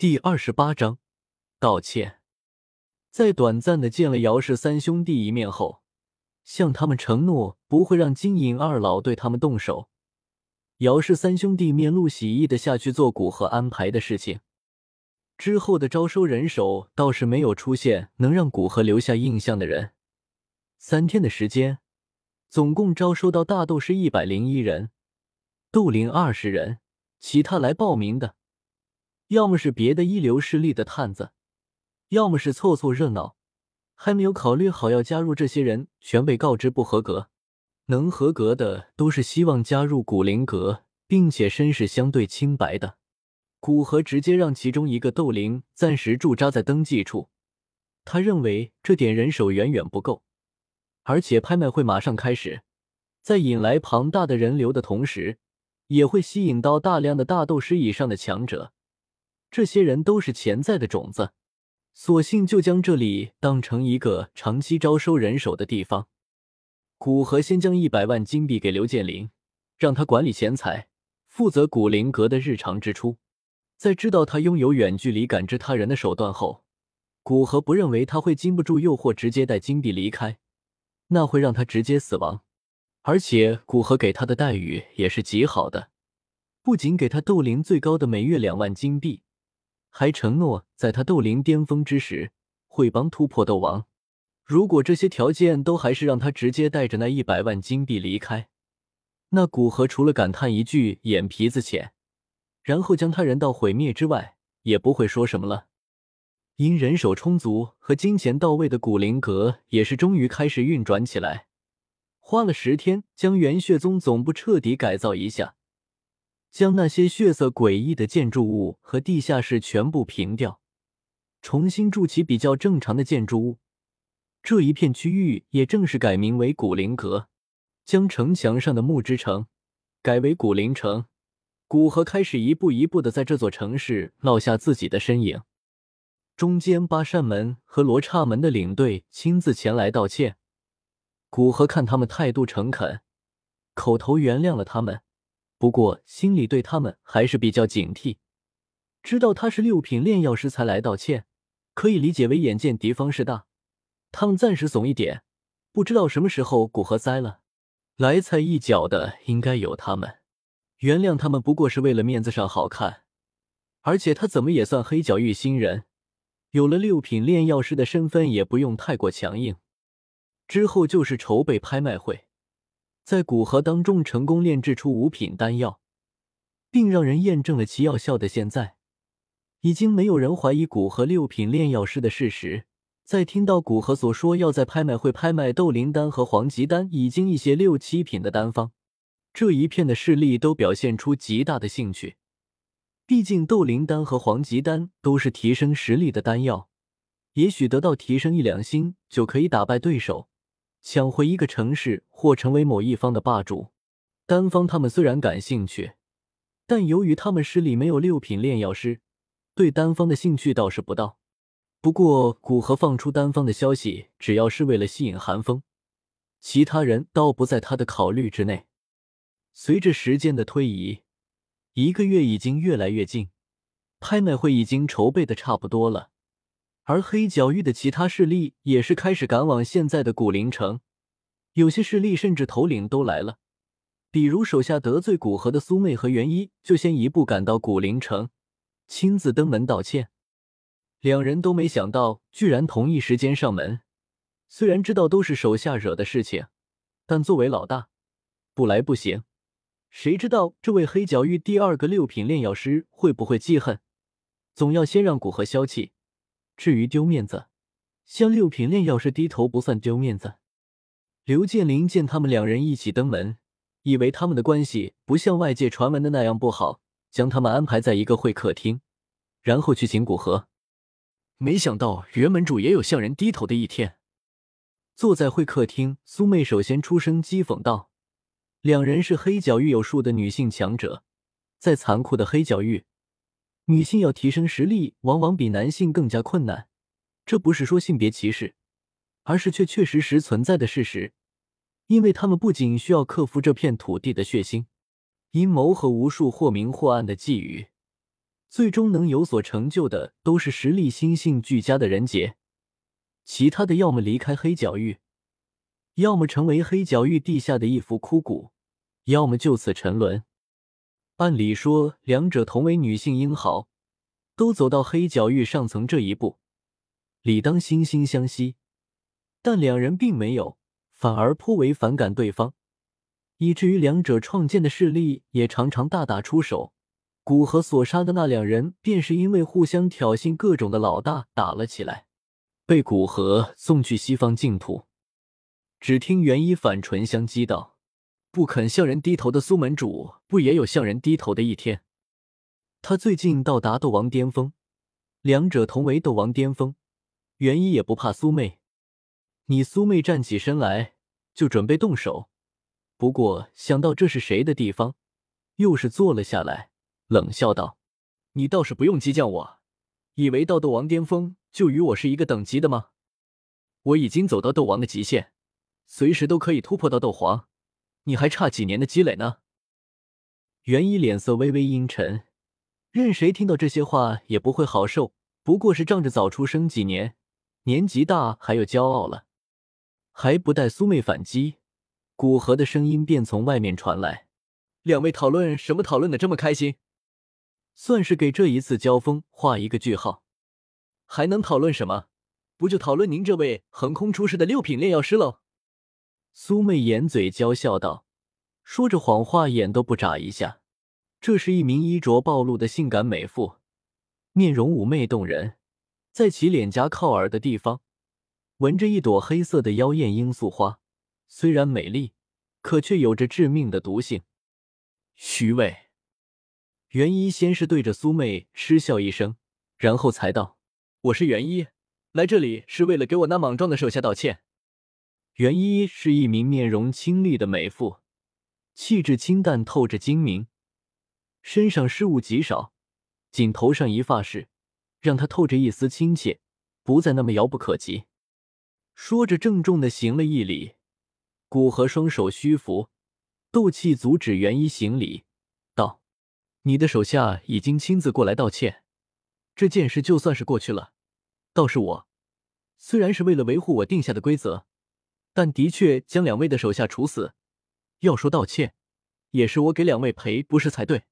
第二十八章道歉。在短暂的见了姚氏三兄弟一面后，向他们承诺不会让金银二老对他们动手。姚氏三兄弟面露喜意的下去做古河安排的事情。之后的招收人手倒是没有出现能让古河留下印象的人。三天的时间，总共招收到大斗士一百零一人，斗灵二十人，其他来报名的。要么是别的一流势力的探子，要么是凑凑热闹，还没有考虑好要加入这些人，全被告知不合格。能合格的都是希望加入古灵阁，并且身世相对清白的。古河直接让其中一个斗灵暂时驻扎在登记处，他认为这点人手远远不够，而且拍卖会马上开始，在引来庞大的人流的同时，也会吸引到大量的大斗师以上的强者。这些人都是潜在的种子，索性就将这里当成一个长期招收人手的地方。古河先将一百万金币给刘建林，让他管理钱财，负责古灵阁的日常支出。在知道他拥有远距离感知他人的手段后，古河不认为他会经不住诱惑直接带金币离开，那会让他直接死亡。而且古河给他的待遇也是极好的，不仅给他斗灵最高的每月两万金币。还承诺在他斗灵巅峰之时会帮突破斗王。如果这些条件都还是让他直接带着那一百万金币离开，那古河除了感叹一句“眼皮子浅”，然后将他人道毁灭之外，也不会说什么了。因人手充足和金钱到位的古灵阁也是终于开始运转起来，花了十天将元血宗总部彻底改造一下。将那些血色诡异的建筑物和地下室全部平掉，重新筑起比较正常的建筑物。这一片区域也正式改名为古灵阁，将城墙上的木之城改为古灵城。古河开始一步一步的在这座城市落下自己的身影。中间八扇门和罗刹门的领队亲自前来道歉，古河看他们态度诚恳，口头原谅了他们。不过，心里对他们还是比较警惕。知道他是六品炼药师才来道歉，可以理解为眼见敌方势大，他们暂时怂一点。不知道什么时候古河栽了，来踩一脚的应该有他们。原谅他们不过是为了面子上好看，而且他怎么也算黑角域新人，有了六品炼药师的身份，也不用太过强硬。之后就是筹备拍卖会。在古河当中成功炼制出五品丹药，并让人验证了其药效的现在，已经没有人怀疑古河六品炼药师的事实。在听到古河所说要在拍卖会拍卖斗灵丹和黄级丹，已经一些六七品的丹方，这一片的势力都表现出极大的兴趣。毕竟斗灵丹和黄级丹都是提升实力的丹药，也许得到提升一两星就可以打败对手。抢回一个城市或成为某一方的霸主，单方他们虽然感兴趣，但由于他们势力没有六品炼药师，对单方的兴趣倒是不到。不过古河放出单方的消息，只要是为了吸引寒风，其他人倒不在他的考虑之内。随着时间的推移，一个月已经越来越近，拍卖会已经筹备的差不多了。而黑角域的其他势力也是开始赶往现在的古灵城，有些势力甚至头领都来了，比如手下得罪古河的苏妹和元一，就先一步赶到古灵城，亲自登门道歉。两人都没想到，居然同一时间上门。虽然知道都是手下惹的事情，但作为老大，不来不行。谁知道这位黑角域第二个六品炼药师会不会记恨？总要先让古河消气。至于丢面子，向六品炼药师低头不算丢面子。刘建林见他们两人一起登门，以为他们的关系不像外界传闻的那样不好，将他们安排在一个会客厅，然后去请古河。没想到原门主也有向人低头的一天。坐在会客厅，苏妹首先出声讥讽道：“两人是黑角域有数的女性强者，在残酷的黑角域。”女性要提升实力，往往比男性更加困难。这不是说性别歧视，而是确确实实存在的事实。因为他们不仅需要克服这片土地的血腥、阴谋和无数或明或暗的觊觎，最终能有所成就的，都是实力心性俱佳的人杰。其他的，要么离开黑角域，要么成为黑角域地下的一副枯骨，要么就此沉沦。按理说，两者同为女性英豪，都走到黑角域上层这一步，理当惺惺相惜。但两人并没有，反而颇为反感对方，以至于两者创建的势力也常常大打出手。古河所杀的那两人，便是因为互相挑衅各种的老大打了起来。被古河送去西方净土，只听元一反唇相讥道：“不肯向人低头的苏门主，不也有向人低头的一天？”他最近到达斗王巅峰，两者同为斗王巅峰，元一也不怕苏妹。你苏妹站起身来，就准备动手，不过想到这是谁的地方，又是坐了下来，冷笑道：“你倒是不用激将我，以为到斗王巅峰。”就与我是一个等级的吗？我已经走到斗王的极限，随时都可以突破到斗皇，你还差几年的积累呢？元一脸色微微阴沉，任谁听到这些话也不会好受。不过是仗着早出生几年，年纪大还有骄傲了。还不待苏妹反击，古河的声音便从外面传来：“两位讨论什么？讨论的这么开心？算是给这一次交锋画一个句号。”还能讨论什么？不就讨论您这位横空出世的六品炼药师喽？苏妹掩嘴娇笑道，说着谎话眼都不眨一下。这是一名衣着暴露的性感美妇，面容妩媚动人，在其脸颊靠耳的地方，纹着一朵黑色的妖艳罂粟花。虽然美丽，可却有着致命的毒性。虚伪。元一先是对着苏妹嗤笑一声，然后才道。我是元一，来这里是为了给我那莽撞的手下道歉。元一是一名面容清丽的美妇，气质清淡透着精明，身上饰物极少，仅头上一发饰，让她透着一丝亲切，不再那么遥不可及。说着，郑重的行了一礼。古河双手虚扶，斗气阻止袁一行礼，道：“你的手下已经亲自过来道歉。”这件事就算是过去了，倒是我，虽然是为了维护我定下的规则，但的确将两位的手下处死。要说道歉，也是我给两位赔不是才对。